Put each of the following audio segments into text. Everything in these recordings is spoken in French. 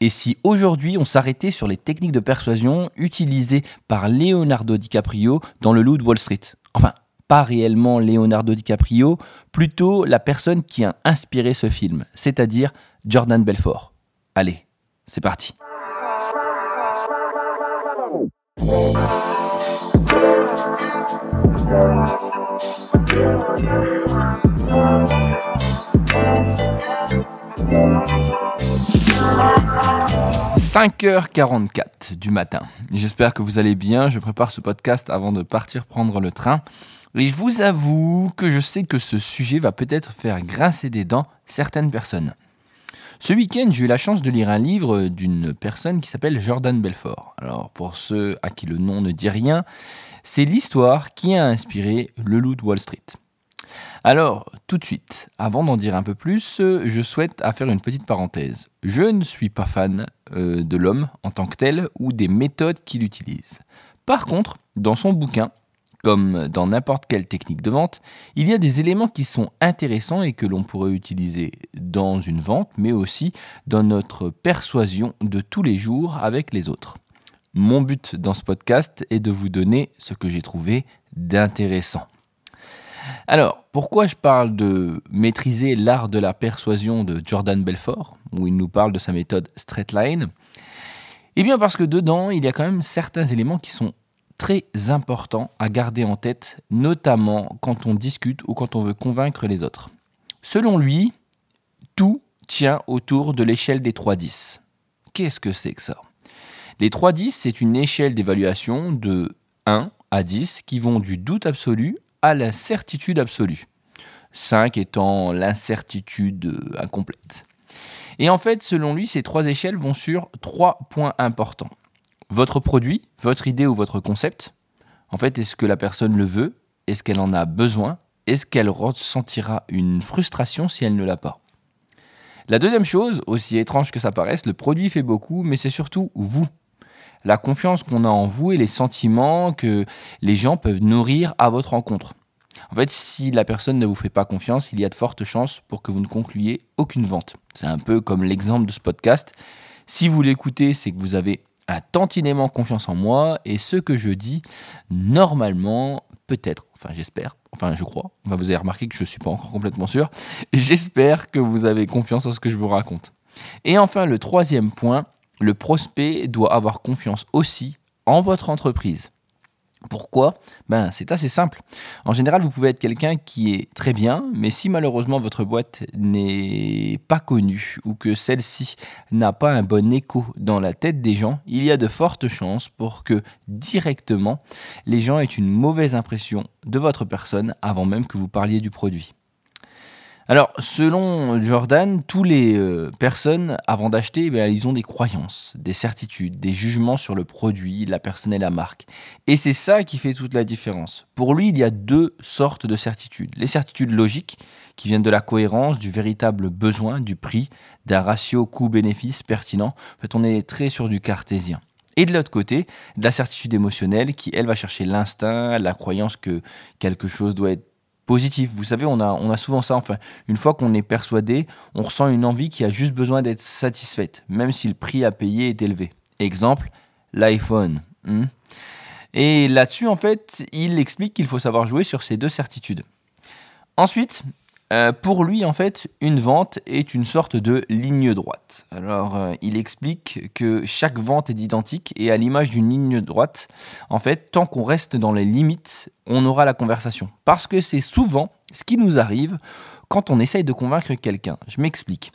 Et si aujourd'hui on s'arrêtait sur les techniques de persuasion utilisées par Leonardo DiCaprio dans le Loup de Wall Street? Enfin, pas réellement Leonardo DiCaprio, plutôt la personne qui a inspiré ce film, c'est-à-dire Jordan Belfort. Allez, c'est parti. « 5h44 du matin. J'espère que vous allez bien. Je prépare ce podcast avant de partir prendre le train. Et je vous avoue que je sais que ce sujet va peut-être faire grincer des dents certaines personnes. Ce week-end, j'ai eu la chance de lire un livre d'une personne qui s'appelle Jordan Belfort. Alors, pour ceux à qui le nom ne dit rien, c'est l'histoire qui a inspiré Le Loup de Wall Street. Alors, tout de suite, avant d'en dire un peu plus, je souhaite faire une petite parenthèse. Je ne suis pas fan euh, de l'homme en tant que tel ou des méthodes qu'il utilise. Par contre, dans son bouquin, comme dans n'importe quelle technique de vente, il y a des éléments qui sont intéressants et que l'on pourrait utiliser dans une vente, mais aussi dans notre persuasion de tous les jours avec les autres. Mon but dans ce podcast est de vous donner ce que j'ai trouvé d'intéressant. Alors, pourquoi je parle de maîtriser l'art de la persuasion de Jordan Belfort, où il nous parle de sa méthode Straight Line Eh bien parce que dedans, il y a quand même certains éléments qui sont très important à garder en tête, notamment quand on discute ou quand on veut convaincre les autres. Selon lui, tout tient autour de l'échelle des 3-10. Qu'est-ce que c'est que ça? Les 3-10, c'est une échelle d'évaluation de 1 à 10 qui vont du doute absolu à la certitude absolue. 5 étant l'incertitude incomplète. Et en fait, selon lui, ces trois échelles vont sur trois points importants votre produit, votre idée ou votre concept. En fait, est-ce que la personne le veut? Est-ce qu'elle en a besoin? Est-ce qu'elle ressentira une frustration si elle ne l'a pas? La deuxième chose, aussi étrange que ça paraisse, le produit fait beaucoup, mais c'est surtout vous. La confiance qu'on a en vous et les sentiments que les gens peuvent nourrir à votre rencontre. En fait, si la personne ne vous fait pas confiance, il y a de fortes chances pour que vous ne concluiez aucune vente. C'est un peu comme l'exemple de ce podcast. Si vous l'écoutez, c'est que vous avez tantinément confiance en moi et ce que je dis, normalement, peut-être, enfin j'espère, enfin je crois, vous avez remarqué que je ne suis pas encore complètement sûr, j'espère que vous avez confiance en ce que je vous raconte. Et enfin, le troisième point, le prospect doit avoir confiance aussi en votre entreprise. Pourquoi? Ben c'est assez simple. En général, vous pouvez être quelqu'un qui est très bien, mais si malheureusement votre boîte n'est pas connue ou que celle-ci n'a pas un bon écho dans la tête des gens, il y a de fortes chances pour que directement les gens aient une mauvaise impression de votre personne avant même que vous parliez du produit. Alors, selon Jordan, toutes les euh, personnes, avant d'acheter, eh ils ont des croyances, des certitudes, des jugements sur le produit, la personne et la marque. Et c'est ça qui fait toute la différence. Pour lui, il y a deux sortes de certitudes. Les certitudes logiques, qui viennent de la cohérence, du véritable besoin, du prix, d'un ratio coût-bénéfice pertinent. En fait, on est très sur du cartésien. Et de l'autre côté, de la certitude émotionnelle qui, elle, va chercher l'instinct, la croyance que quelque chose doit être positif. Vous savez, on a, souvent ça. Enfin, une fois qu'on est persuadé, on ressent une envie qui a juste besoin d'être satisfaite, même si le prix à payer est élevé. Exemple, l'iPhone. Hmm. Et là-dessus, en fait, il explique qu'il faut savoir jouer sur ces deux certitudes. Ensuite, euh, pour lui, en fait, une vente est une sorte de ligne droite. Alors, euh, il explique que chaque vente est identique et à l'image d'une ligne droite, en fait, tant qu'on reste dans les limites, on aura la conversation. Parce que c'est souvent ce qui nous arrive quand on essaye de convaincre quelqu'un. Je m'explique.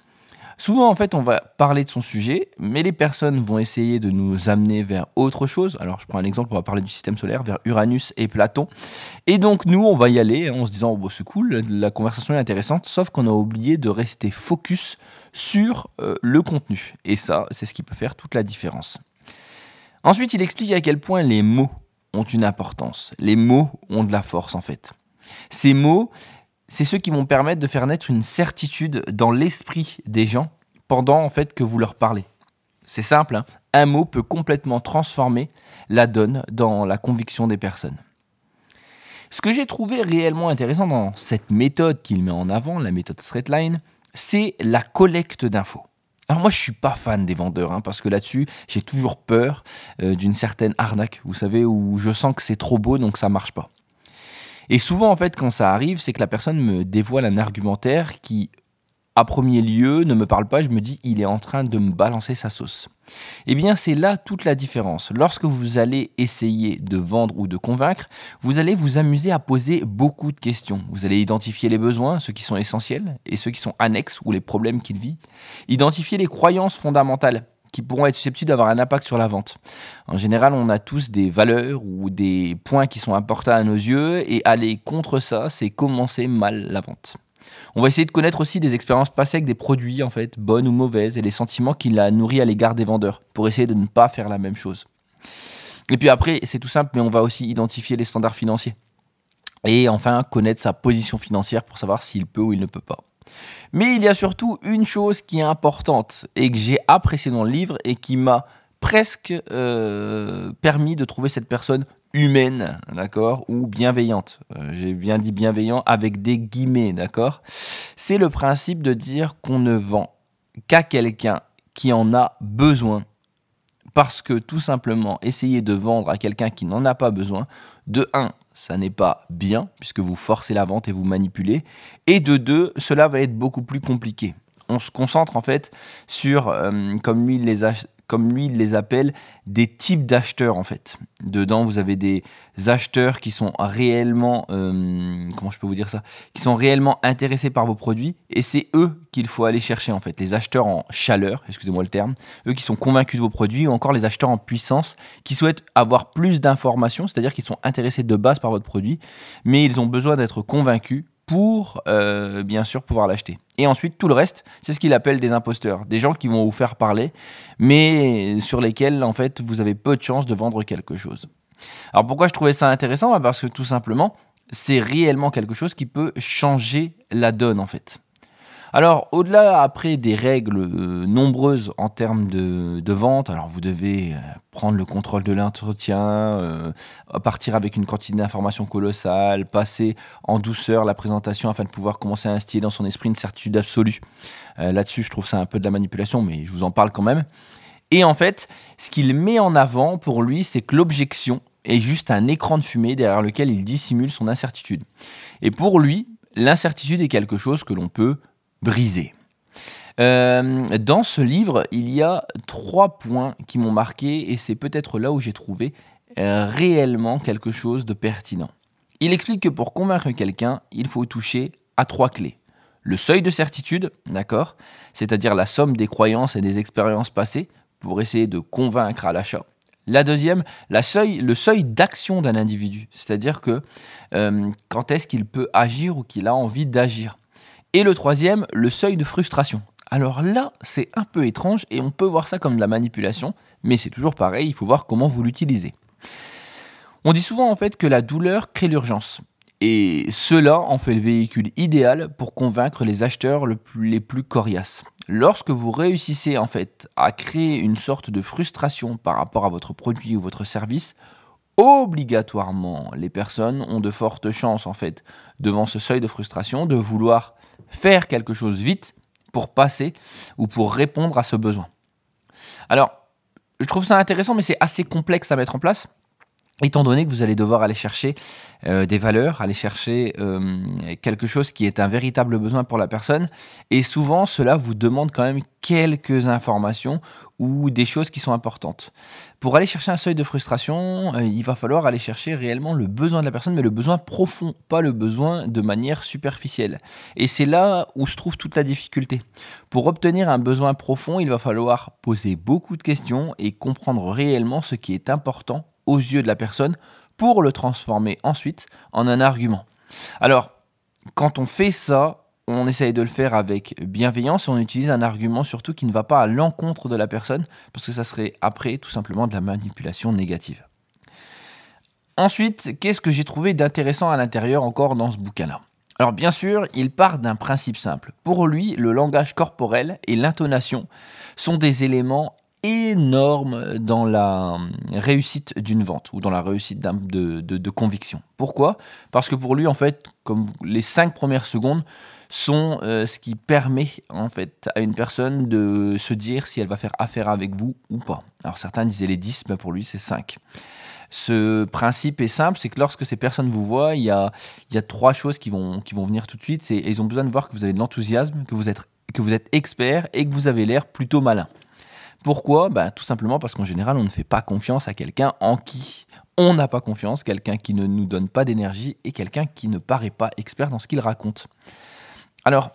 Souvent, en fait, on va parler de son sujet, mais les personnes vont essayer de nous amener vers autre chose. Alors, je prends un exemple, on va parler du système solaire, vers Uranus et Platon. Et donc, nous, on va y aller en se disant, oh, c'est cool, la conversation est intéressante, sauf qu'on a oublié de rester focus sur euh, le contenu. Et ça, c'est ce qui peut faire toute la différence. Ensuite, il explique à quel point les mots ont une importance. Les mots ont de la force, en fait. Ces mots, c'est ceux qui vont permettre de faire naître une certitude dans l'esprit des gens pendant en fait que vous leur parlez. C'est simple, hein. un mot peut complètement transformer la donne dans la conviction des personnes. Ce que j'ai trouvé réellement intéressant dans cette méthode qu'il met en avant, la méthode Straightline, c'est la collecte d'infos. Alors moi je suis pas fan des vendeurs hein, parce que là-dessus j'ai toujours peur euh, d'une certaine arnaque, vous savez, où je sens que c'est trop beau donc ça marche pas. Et souvent en fait quand ça arrive c'est que la personne me dévoile un argumentaire qui à premier lieu ne me parle pas, je me dis il est en train de me balancer sa sauce. Eh bien, c'est là toute la différence. Lorsque vous allez essayer de vendre ou de convaincre, vous allez vous amuser à poser beaucoup de questions. Vous allez identifier les besoins, ceux qui sont essentiels, et ceux qui sont annexes ou les problèmes qu'il vit. Identifier les croyances fondamentales qui pourront être susceptibles d'avoir un impact sur la vente. En général, on a tous des valeurs ou des points qui sont importants à nos yeux, et aller contre ça, c'est commencer mal la vente. On va essayer de connaître aussi des expériences passées avec des produits, en fait, bonnes ou mauvaises, et les sentiments qu'il a nourris à l'égard des vendeurs, pour essayer de ne pas faire la même chose. Et puis après, c'est tout simple, mais on va aussi identifier les standards financiers. Et enfin, connaître sa position financière pour savoir s'il peut ou il ne peut pas. Mais il y a surtout une chose qui est importante et que j'ai apprécié dans le livre et qui m'a presque euh, permis de trouver cette personne humaine, d'accord, ou bienveillante. Euh, j'ai bien dit bienveillant avec des guillemets, d'accord. C'est le principe de dire qu'on ne vend qu'à quelqu'un qui en a besoin. Parce que tout simplement, essayer de vendre à quelqu'un qui n'en a pas besoin, de un, ça n'est pas bien, puisque vous forcez la vente et vous manipulez. Et de deux, cela va être beaucoup plus compliqué. On se concentre en fait sur, euh, comme lui les, comme lui il les appelle, des types d'acheteurs en fait. Dedans, vous avez des acheteurs qui sont réellement, euh, comment je peux vous dire ça, qui sont réellement intéressés par vos produits, et c'est eux qu'il faut aller chercher en fait. Les acheteurs en chaleur, excusez-moi le terme, eux qui sont convaincus de vos produits, ou encore les acheteurs en puissance, qui souhaitent avoir plus d'informations, c'est-à-dire qu'ils sont intéressés de base par votre produit, mais ils ont besoin d'être convaincus pour euh, bien sûr pouvoir l'acheter. Et ensuite, tout le reste, c'est ce qu'il appelle des imposteurs, des gens qui vont vous faire parler, mais sur lesquels en fait vous avez peu de chances de vendre quelque chose. Alors pourquoi je trouvais ça intéressant? Parce que tout simplement, c'est réellement quelque chose qui peut changer la donne en fait. Alors, au-delà après des règles euh, nombreuses en termes de, vente, alors vous devez euh, prendre le contrôle de l'entretien, euh, partir avec une quantité d'informations colossale, passer en douceur la présentation afin de pouvoir commencer à instiller dans son esprit une certitude absolue. Là-dessus, je trouve ça un peu de la manipulation, mais je vous en parle quand même. Et en fait, ce qu'il met en avant pour lui, c'est que l'objection est juste un écran de fumée derrière lequel il dissimule son incertitude. Et pour lui, l'incertitude est quelque chose que l'on peut brisé. Euh, dans ce livre, il y a trois points qui m'ont marqué et c'est peut-être là où j'ai trouvé euh, réellement quelque chose de pertinent. Il explique que pour convaincre quelqu'un, il faut toucher à trois clés. Le seuil de certitude, d'accord C'est-à-dire la somme des croyances et des expériences passées pour essayer de convaincre à l'achat. La deuxième, le seuil d'action d'un individu, c'est-à-dire que euh, quand est-ce qu'il peut agir ou qu'il a envie d'agir. Et le troisième, le seuil de frustration. Alors là, c'est un peu étrange et on peut voir ça comme de la manipulation, mais c'est toujours pareil, il faut voir comment vous l'utilisez. On dit souvent en fait que la douleur crée l'urgence. Et cela en fait le véhicule idéal pour convaincre les acheteurs les plus coriaces. Lorsque vous réussissez en fait à créer une sorte de frustration par rapport à votre produit ou votre service, obligatoirement les personnes ont de fortes chances en fait devant ce seuil de frustration de vouloir faire quelque chose vite pour passer ou pour répondre à ce besoin. Alors, je trouve ça intéressant, mais c'est assez complexe à mettre en place étant donné que vous allez devoir aller chercher euh, des valeurs, aller chercher euh, quelque chose qui est un véritable besoin pour la personne, et souvent cela vous demande quand même quelques informations des choses qui sont importantes. Pour aller chercher un seuil de frustration, euh, il va falloir aller chercher réellement le besoin de la personne, mais le besoin profond, pas le besoin de manière superficielle. Et c'est là où se trouve toute la difficulté. Pour obtenir un besoin profond, il va falloir poser beaucoup de questions et comprendre réellement ce qui est important aux yeux de la personne pour le transformer ensuite en un argument. Alors, quand on fait ça, on essaye de le faire avec bienveillance et on utilise un argument surtout qui ne va pas à l'encontre de la personne parce que ça serait après tout simplement de la manipulation négative. Ensuite, qu'est-ce que j'ai trouvé d'intéressant à l'intérieur encore dans ce bouquin-là? Alors bien sûr, il part d'un principe simple. Pour lui, le langage corporel et l'intonation sont des éléments énorme dans la réussite d'une vente ou dans la réussite de, de, conviction. Pourquoi? Parce que pour lui, en fait, comme les cinq premières secondes sont euh, ce qui permet en fait à une personne de se dire si elle va faire affaire avec vous ou pas. Alors certains disaient les 10, mais pour lui c'est 5. Ce principe est simple, c'est que lorsque ces personnes vous voient, il y a, il y a trois choses qui vont, qui vont venir tout de suite. C'est, ils ont besoin de voir que vous avez de l'enthousiasme, que vous êtes, que vous êtes expert et que vous avez l'air plutôt malin. Pourquoi? Bah, Tout simplement parce qu'en général, on ne fait pas confiance à quelqu'un en qui on n'a pas confiance, quelqu'un qui ne nous donne pas d'énergie et quelqu'un qui ne paraît pas expert dans ce qu'il raconte. Alors,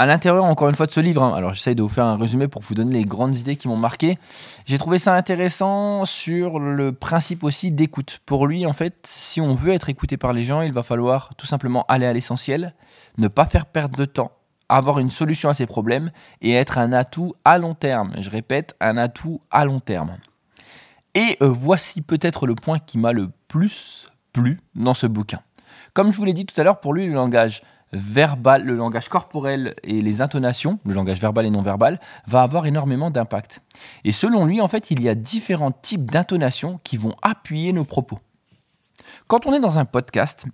à l'intérieur, encore une fois, de ce livre, hein, alors j'essaye de vous faire un résumé pour vous donner les grandes idées qui m'ont marqué. J'ai trouvé ça intéressant sur le principe aussi d'écoute. Pour lui, en fait, si on veut être écouté par les gens, il va falloir tout simplement aller à l'essentiel, ne pas faire perdre de temps, avoir une solution à ses problèmes et être un atout à long terme. Je répète, un atout à long terme. Et euh, voici peut-être le point qui m'a le plus plu dans ce bouquin. Comme je vous l'ai dit tout à l'heure, pour lui, le langage verbal, le langage corporel et les intonations, le langage verbal et non verbal, va avoir énormément d'impact. Et selon lui, en fait, il y a différents types d'intonations qui vont appuyer nos propos. Quand on est dans un podcast,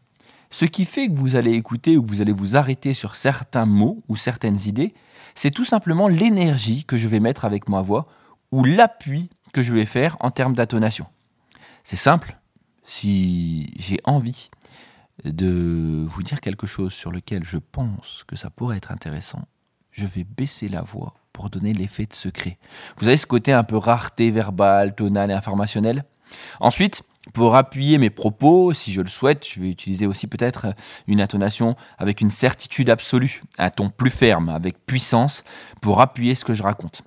ce qui fait que vous allez écouter ou que vous allez vous arrêter sur certains mots ou certaines idées, c'est tout simplement l'énergie que je vais mettre avec ma voix ou l'appui que je vais faire en termes d'intonation. C'est simple, si j'ai envie de vous dire quelque chose sur lequel je pense que ça pourrait être intéressant, je vais baisser la voix pour donner l'effet de secret. Vous avez ce côté un peu rareté verbale, tonale et informationnelle. Ensuite, pour appuyer mes propos, si je le souhaite, je vais utiliser aussi peut-être une intonation avec une certitude absolue, un ton plus ferme, avec puissance, pour appuyer ce que je raconte.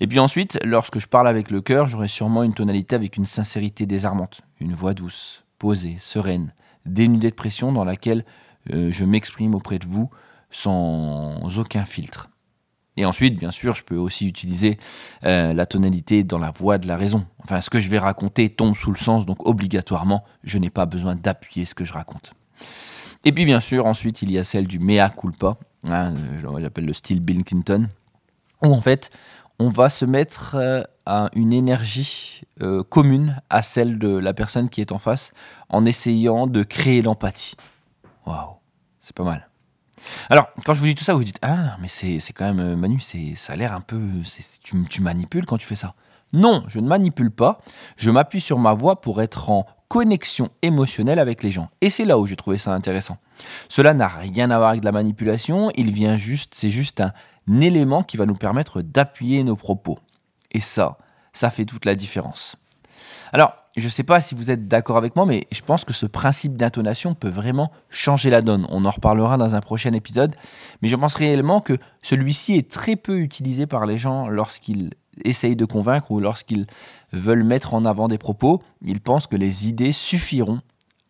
Et puis ensuite, lorsque je parle avec le cœur, j'aurai sûrement une tonalité avec une sincérité désarmante, une voix douce, posée, sereine, dénudée de pression dans laquelle euh, je m'exprime auprès de vous sans aucun filtre. Et ensuite, bien sûr, je peux aussi utiliser euh, la tonalité dans la voix de la raison. Enfin, ce que je vais raconter tombe sous le sens, donc obligatoirement, je n'ai pas besoin d'appuyer ce que je raconte. Et puis, bien sûr, ensuite, il y a celle du mea culpa, hein, j'appelle le style Bill Clinton, où en fait, on va se mettre euh, à une énergie euh, commune à celle de la personne qui est en face en essayant de créer l'empathie. Waouh, c'est pas mal. Alors, quand je vous dis tout ça, vous dites Ah, mais c'est quand même, euh, Manu, ça a l'air un peu. Tu, tu manipules quand tu fais ça. Non, je ne manipule pas. Je m'appuie sur ma voix pour être en connexion émotionnelle avec les gens. Et c'est là où j'ai trouvé ça intéressant. Cela n'a rien à voir avec de la manipulation, il vient juste, c'est juste un élément qui va nous permettre d'appuyer nos propos. Et ça, ça fait toute la différence. Alors, je ne sais pas si vous êtes d'accord avec moi, mais je pense que ce principe d'intonation peut vraiment changer la donne. On en reparlera dans un prochain épisode, mais je pense réellement que celui-ci est très peu utilisé par les gens lorsqu'ils essayent de convaincre ou lorsqu'ils veulent mettre en avant des propos. Ils pensent que les idées suffiront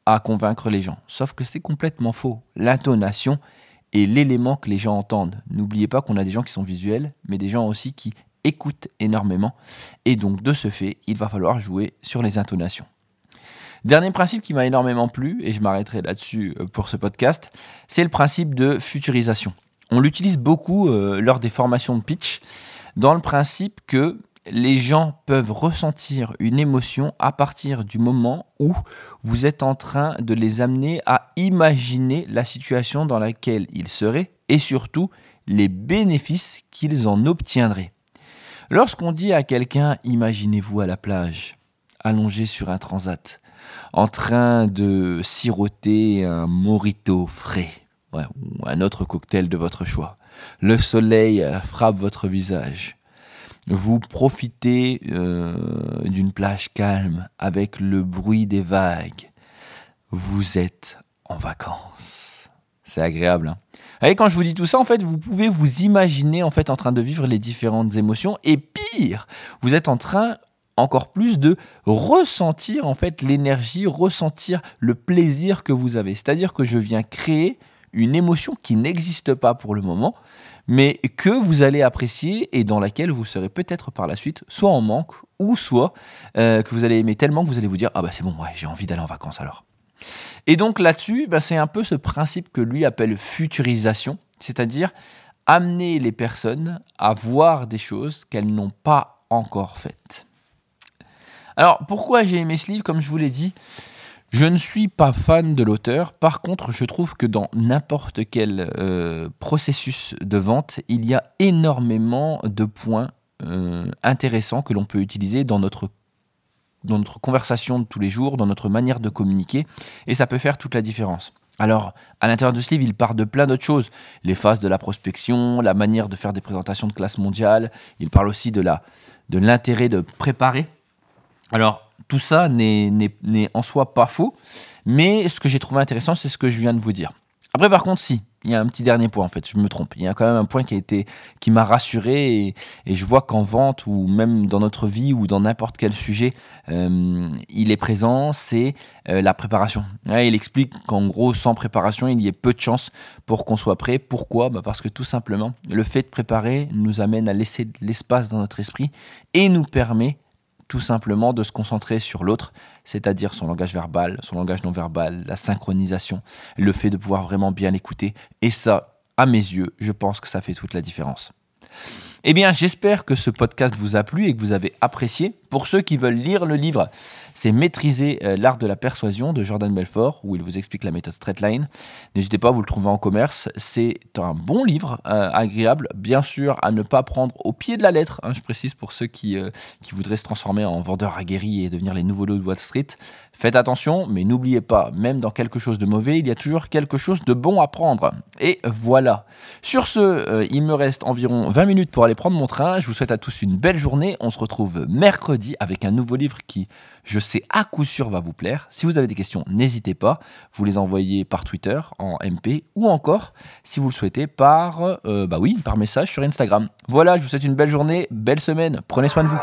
à convaincre les gens. Sauf que c'est complètement faux. L'intonation est l'élément que les gens entendent. N'oubliez pas qu'on a des gens qui sont visuels, mais des gens aussi qui écoute énormément. Et donc, de ce fait, il va falloir jouer sur les intonations. Dernier principe qui m'a énormément plu, et je m'arrêterai là-dessus euh, pour ce podcast, c'est le principe de futurisation. On l'utilise beaucoup euh, lors des formations de pitch, dans le principe que les gens peuvent ressentir une émotion à partir du moment où vous êtes en train de les amener à imaginer la situation dans laquelle ils seraient et surtout les bénéfices qu'ils en obtiendraient. Lorsqu'on dit à quelqu'un imaginez-vous à la plage, allongé sur un transat, en train de siroter un morito frais, ou un autre cocktail de votre choix, le soleil frappe votre visage, vous profitez euh, d'une plage calme avec le bruit des vagues, vous êtes en vacances. C'est agréable. Hein et quand je vous dis tout ça, en fait, vous pouvez vous imaginer en fait en train de vivre les différentes émotions. Et pire, vous êtes en train encore plus de ressentir en fait l'énergie, ressentir le plaisir que vous avez. C'est-à-dire que je viens créer une émotion qui n'existe pas pour le moment, mais que vous allez apprécier et dans laquelle vous serez peut-être par la suite soit en manque ou soit euh, que vous allez aimer tellement que vous allez vous dire ah bah c'est bon j'ai envie d'aller en vacances alors. Et donc là-dessus, bah, c'est un peu ce principe que lui appelle futurisation, c'est-à-dire amener les personnes à voir des choses qu'elles n'ont pas encore faites. Alors pourquoi j'ai aimé ce livre? Comme je vous l'ai dit, Je ne suis pas fan de l'auteur, par contre je trouve que dans n'importe quel euh, processus de vente, il y a énormément de points euh, intéressants que l'on peut utiliser dans notre, dans notre conversation de tous les jours, dans notre manière de communiquer, et ça peut faire toute la différence. Alors, à l'intérieur de ce livre, il part de plein d'autres choses. Les phases de la prospection, la manière de faire des présentations de classe mondiale. Il parle aussi de l'intérêt de, de préparer. Alors, tout ça n'est en soi pas faux, mais ce que j'ai trouvé intéressant, c'est ce que je viens de vous dire. Après, par contre, si, il y a un petit dernier point en fait, je me trompe. Il y a quand même un point qui a été, qui m'a rassuré et, je vois qu'en vente ou même dans notre vie ou dans n'importe quel sujet, euh, il est présent, c'est euh, la préparation. il explique qu'en gros, sans préparation, il y a peu de chances pour qu'on soit prêt. Pourquoi? Bah Parce que tout simplement, le fait de préparer nous amène à laisser de l'espace dans notre esprit et nous permet tout simplement de se concentrer sur l'autre, c'est-à-dire son langage verbal, son langage non verbal, la synchronisation, le fait de pouvoir vraiment bien l'écouter. Et ça, à mes yeux, je pense que ça fait toute la différence. Eh bien, j'espère que ce podcast vous a plu et que vous avez apprécié. Pour ceux qui veulent lire le livre, c'est Maîtriser euh, l'art de la persuasion de Jordan Belfort, où il vous explique la méthode Straightline. N'hésitez pas, vous le trouvez en commerce. C'est un bon livre, euh, agréable, bien sûr, à ne pas prendre au pied de la lettre. Hein, je précise pour ceux qui, euh, qui voudraient se transformer en vendeur aguerri et devenir les nouveaux loups de Wall Street. Faites attention, mais n'oubliez pas, même dans quelque chose de mauvais, il y a toujours quelque chose de bon à prendre. Et voilà. Sur ce, il me reste environ 20 minutes pour aller prendre mon train. Je vous souhaite à tous une belle journée. On se retrouve mercredi avec un nouveau livre qui, je sais à coup sûr, va vous plaire. Si vous avez des questions, n'hésitez pas. Vous les envoyez par Twitter en MP ou encore, si vous le souhaitez, par, euh, bah oui, par message sur Instagram. Voilà, je vous souhaite une belle journée, belle semaine. Prenez soin de vous.